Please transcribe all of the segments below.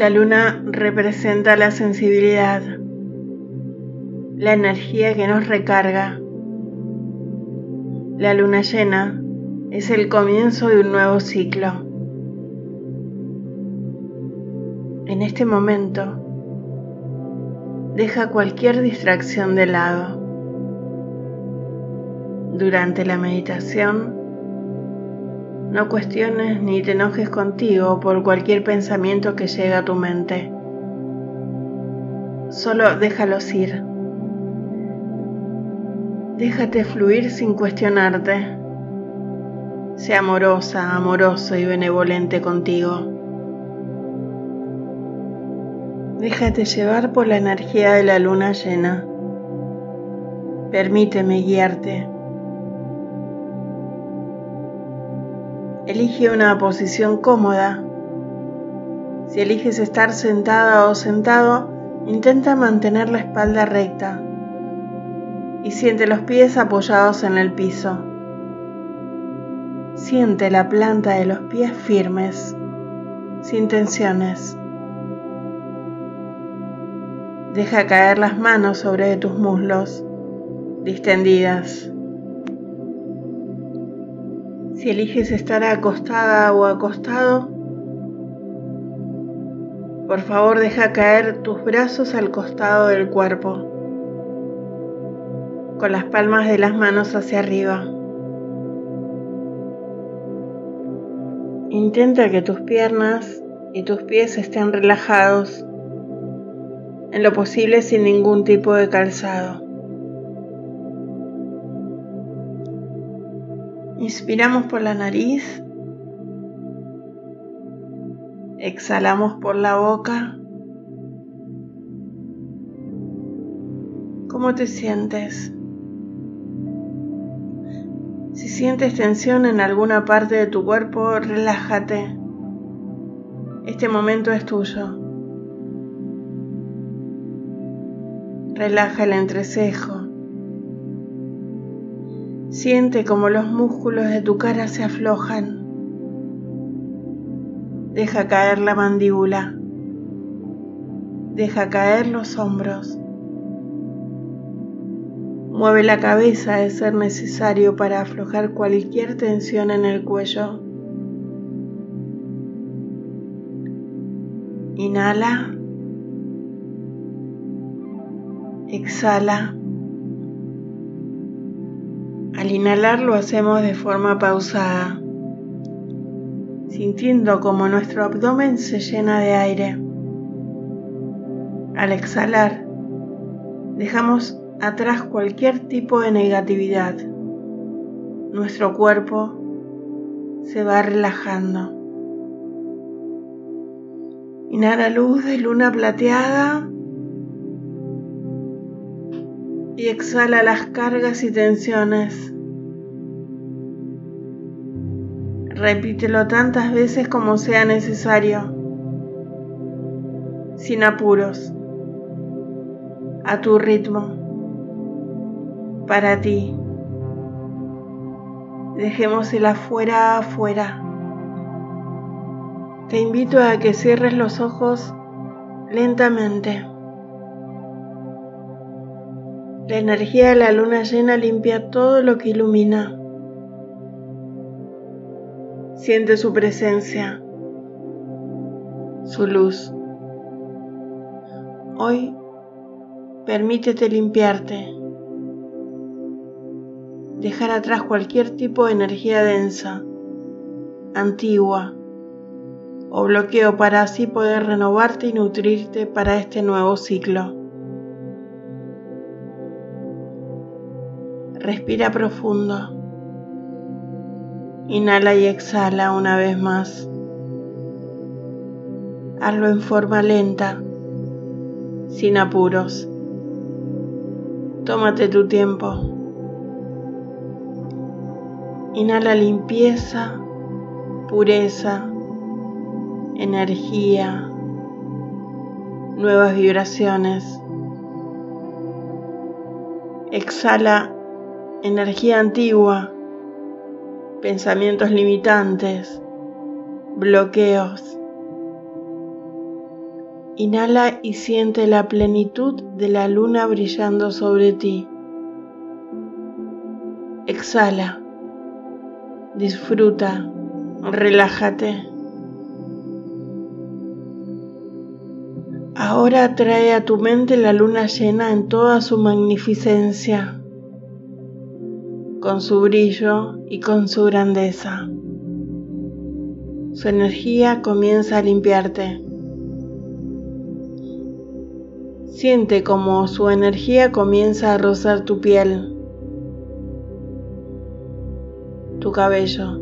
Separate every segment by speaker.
Speaker 1: La luna representa la sensibilidad, la energía que nos recarga. La luna llena es el comienzo de un nuevo ciclo. En este momento, deja cualquier distracción de lado. Durante la meditación, no cuestiones ni te enojes contigo por cualquier pensamiento que llegue a tu mente. Solo déjalos ir. Déjate fluir sin cuestionarte. Sé amorosa, amoroso y benevolente contigo. Déjate llevar por la energía de la luna llena. Permíteme guiarte. Elige una posición cómoda. Si eliges estar sentada o sentado, intenta mantener la espalda recta y siente los pies apoyados en el piso. Siente la planta de los pies firmes, sin tensiones. Deja caer las manos sobre tus muslos, distendidas. Si eliges estar acostada o acostado, por favor deja caer tus brazos al costado del cuerpo, con las palmas de las manos hacia arriba. Intenta que tus piernas y tus pies estén relajados, en lo posible sin ningún tipo de calzado. Inspiramos por la nariz. Exhalamos por la boca. ¿Cómo te sientes? Si sientes tensión en alguna parte de tu cuerpo, relájate. Este momento es tuyo. Relaja el entrecejo. Siente como los músculos de tu cara se aflojan. Deja caer la mandíbula. Deja caer los hombros. Mueve la cabeza de ser necesario para aflojar cualquier tensión en el cuello. Inhala. Exhala. Al inhalar lo hacemos de forma pausada, sintiendo como nuestro abdomen se llena de aire. Al exhalar, dejamos atrás cualquier tipo de negatividad. Nuestro cuerpo se va relajando. Inhala luz de luna plateada y exhala las cargas y tensiones. Repítelo tantas veces como sea necesario, sin apuros, a tu ritmo, para ti. Dejemos el afuera afuera. Te invito a que cierres los ojos lentamente. La energía de la luna llena limpia todo lo que ilumina. Siente su presencia, su luz. Hoy permítete limpiarte, dejar atrás cualquier tipo de energía densa, antigua o bloqueo para así poder renovarte y nutrirte para este nuevo ciclo. Respira profundo. Inhala y exhala una vez más. Hazlo en forma lenta, sin apuros. Tómate tu tiempo. Inhala limpieza, pureza, energía, nuevas vibraciones. Exhala energía antigua, pensamientos limitantes, bloqueos. Inhala y siente la plenitud de la luna brillando sobre ti. Exhala. Disfruta. Relájate. Ahora trae a tu mente la luna llena en toda su magnificencia, con su brillo y con su grandeza. Su energía comienza a limpiarte. Siente como su energía comienza a rozar tu piel, tu cabello.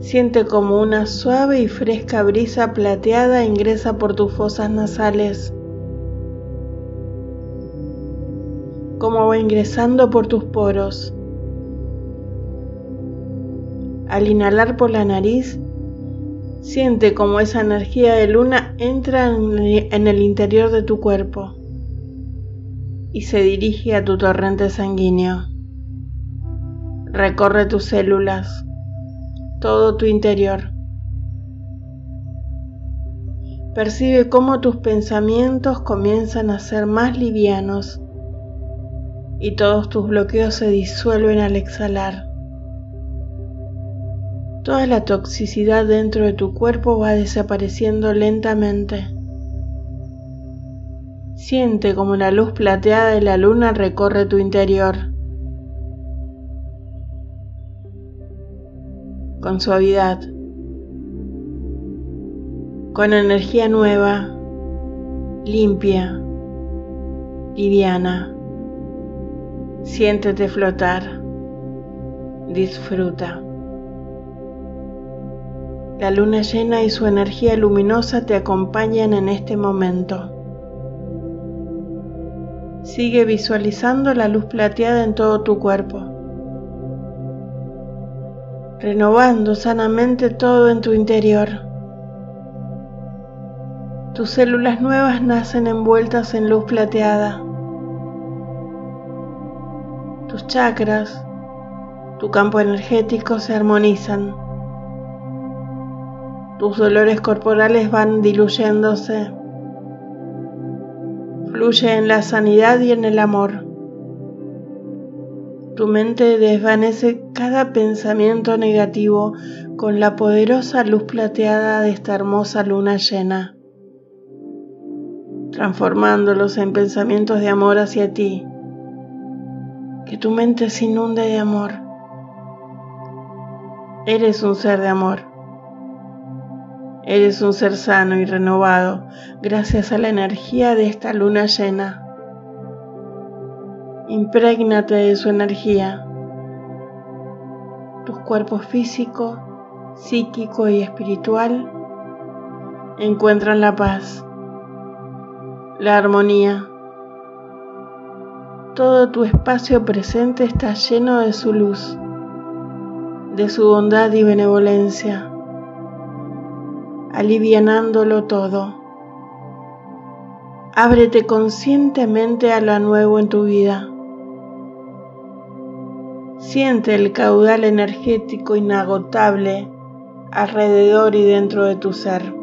Speaker 1: Siente como una suave y fresca brisa plateada ingresa por tus fosas nasales, como va ingresando por tus poros. Al inhalar por la nariz, Siente como esa energía de luna entra en el interior de tu cuerpo y se dirige a tu torrente sanguíneo. Recorre tus células, todo tu interior. Percibe cómo tus pensamientos comienzan a ser más livianos y todos tus bloqueos se disuelven al exhalar. Toda la toxicidad dentro de tu cuerpo va desapareciendo lentamente. Siente como la luz plateada de la luna recorre tu interior. Con suavidad. Con energía nueva, limpia, liviana. Siéntete flotar. Disfruta. La luna llena y su energía luminosa te acompañan en este momento. Sigue visualizando la luz plateada en todo tu cuerpo, renovando sanamente todo en tu interior. Tus células nuevas nacen envueltas en luz plateada. Chakras, tu campo energético se armonizan tus dolores corporales van diluyéndose. Fluye en la sanidad y en el amor. Tu mente desvanece cada pensamiento negativo con la poderosa luz plateada de esta hermosa luna llena, transformándolos en pensamientos de amor hacia ti. Que tu mente se inunde de amor. Eres un ser de amor. Eres un ser sano y renovado gracias a la energía de esta luna llena. Imprégnate de su energía. Tus cuerpos físico, psíquico y espiritual encuentran la paz, la armonía. Todo tu espacio presente está lleno de su luz, de su bondad y benevolencia alivianándolo todo. Ábrete conscientemente a lo nuevo en tu vida. Siente el caudal energético inagotable alrededor y dentro de tu ser.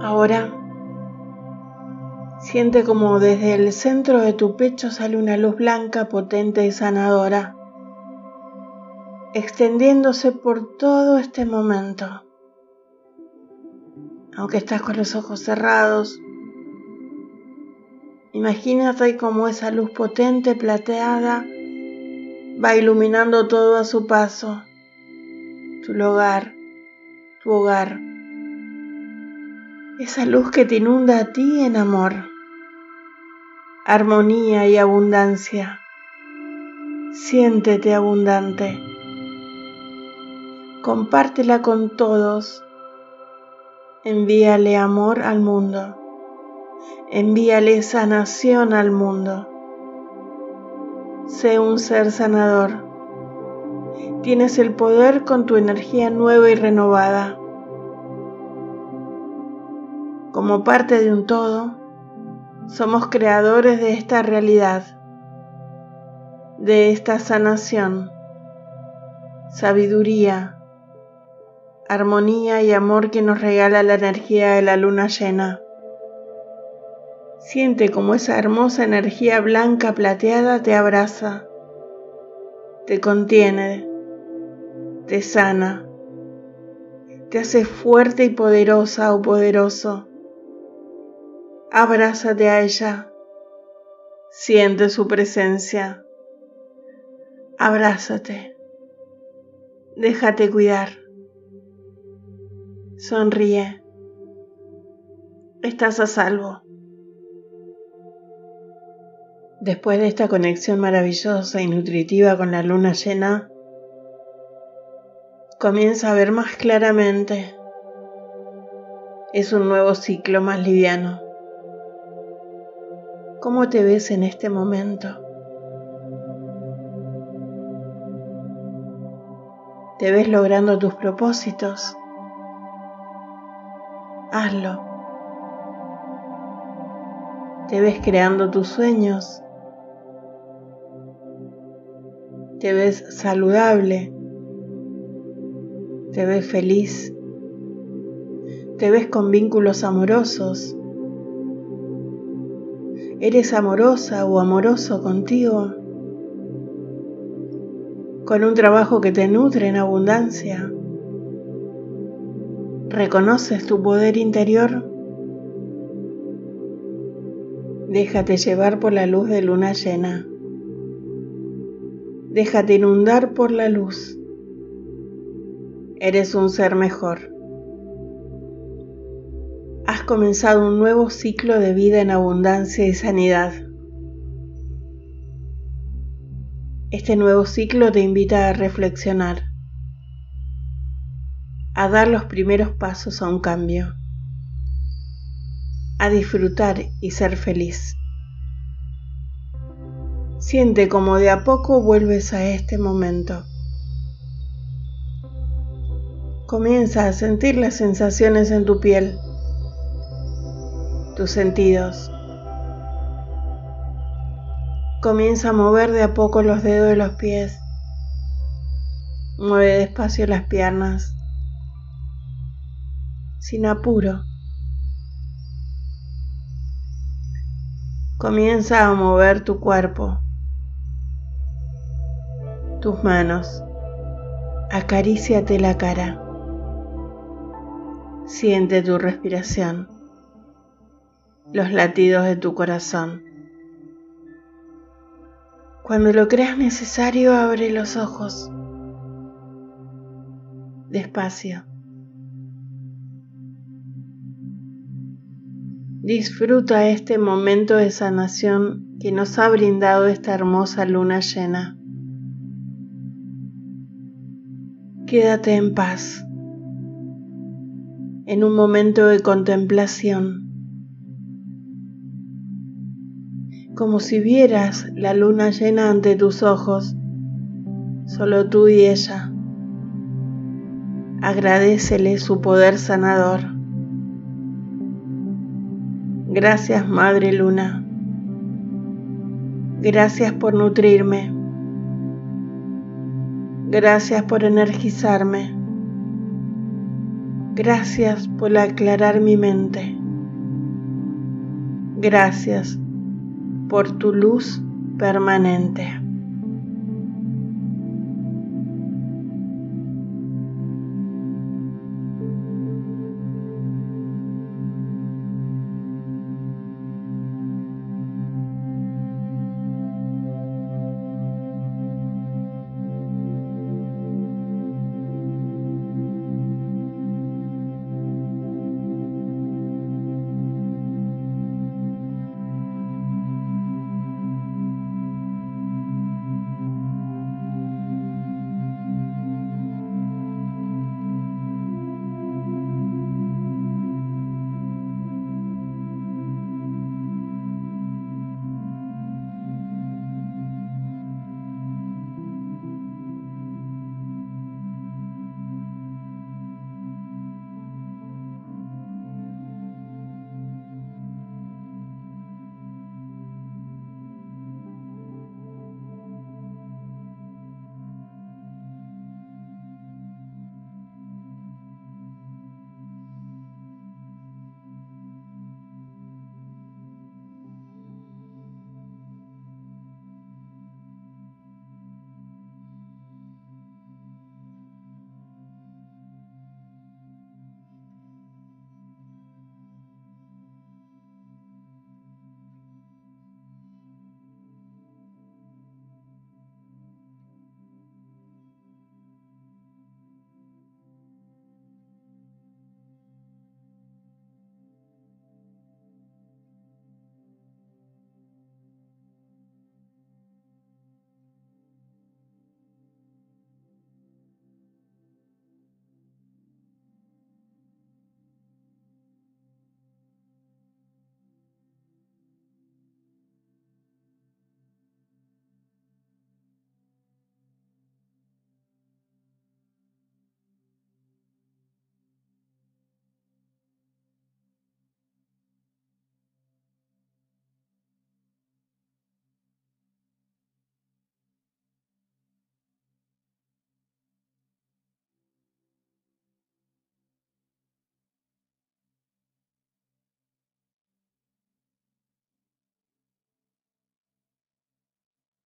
Speaker 1: Ahora, siente como desde el centro de tu pecho sale una luz blanca potente y sanadora extendiéndose por todo este momento. Aunque estás con los ojos cerrados, imagínate como esa luz potente plateada va iluminando todo a su paso, tu lugar, tu hogar. Esa luz que te inunda a ti en amor, armonía y abundancia. Siéntete abundante compártela con todos. Envíale amor al mundo. Envíale sanación al mundo. Sé un ser sanador. Tienes el poder con tu energía nueva y renovada. Como parte de un todo, somos creadores de esta realidad, de esta sanación, sabiduría, armonía y amor que nos regala la energía de la luna llena. Siente como esa hermosa energía blanca plateada te abraza, te contiene, te sana, te hace fuerte y poderosa o poderoso. Abrázate a ella, siente su presencia, abrázate, déjate cuidar, sonríe, estás a salvo. Después de esta conexión maravillosa y nutritiva con la luna llena, comienza a ver más claramente. Es un nuevo ciclo más liviano. ¿Cómo te ves en este momento? ¿Te ves logrando tus propósitos? Hazlo. ¿Te ves creando tus sueños? te ves saludable, te ves feliz, te ves con vínculos amorosos, eres amorosa o amoroso contigo, con un trabajo que te nutre en abundancia. ¿Reconoces tu poder interior? Déjate llevar por la luz de luna llena. Déjate inundar por la luz. Eres un ser mejor. Comenzado un nuevo ciclo de vida en abundancia y sanidad. Este nuevo ciclo te invita a reflexionar, a dar los primeros pasos a un cambio, a disfrutar y ser feliz. Siente como de a poco vuelves a este momento. Comienza a sentir las sensaciones en tu piel, tus sentidos. Comienza a mover de a poco los dedos de los pies. Mueve despacio las piernas, sin apuro. Comienza a mover tu cuerpo tus manos, acaríciate la cara, siente tu respiración, los latidos de tu corazón. Cuando lo creas necesario, abre los ojos. Despacio. Disfruta este momento de sanación que nos ha brindado esta hermosa luna llena. Quédate en paz, en un momento de contemplación, como si vieras la luna llena ante tus ojos, solo tú y ella. Agradecele su poder sanador. Gracias, Madre Luna. Gracias por nutrirme. Gracias por energizarme. Gracias por aclarar mi mente. Gracias por tu luz permanente.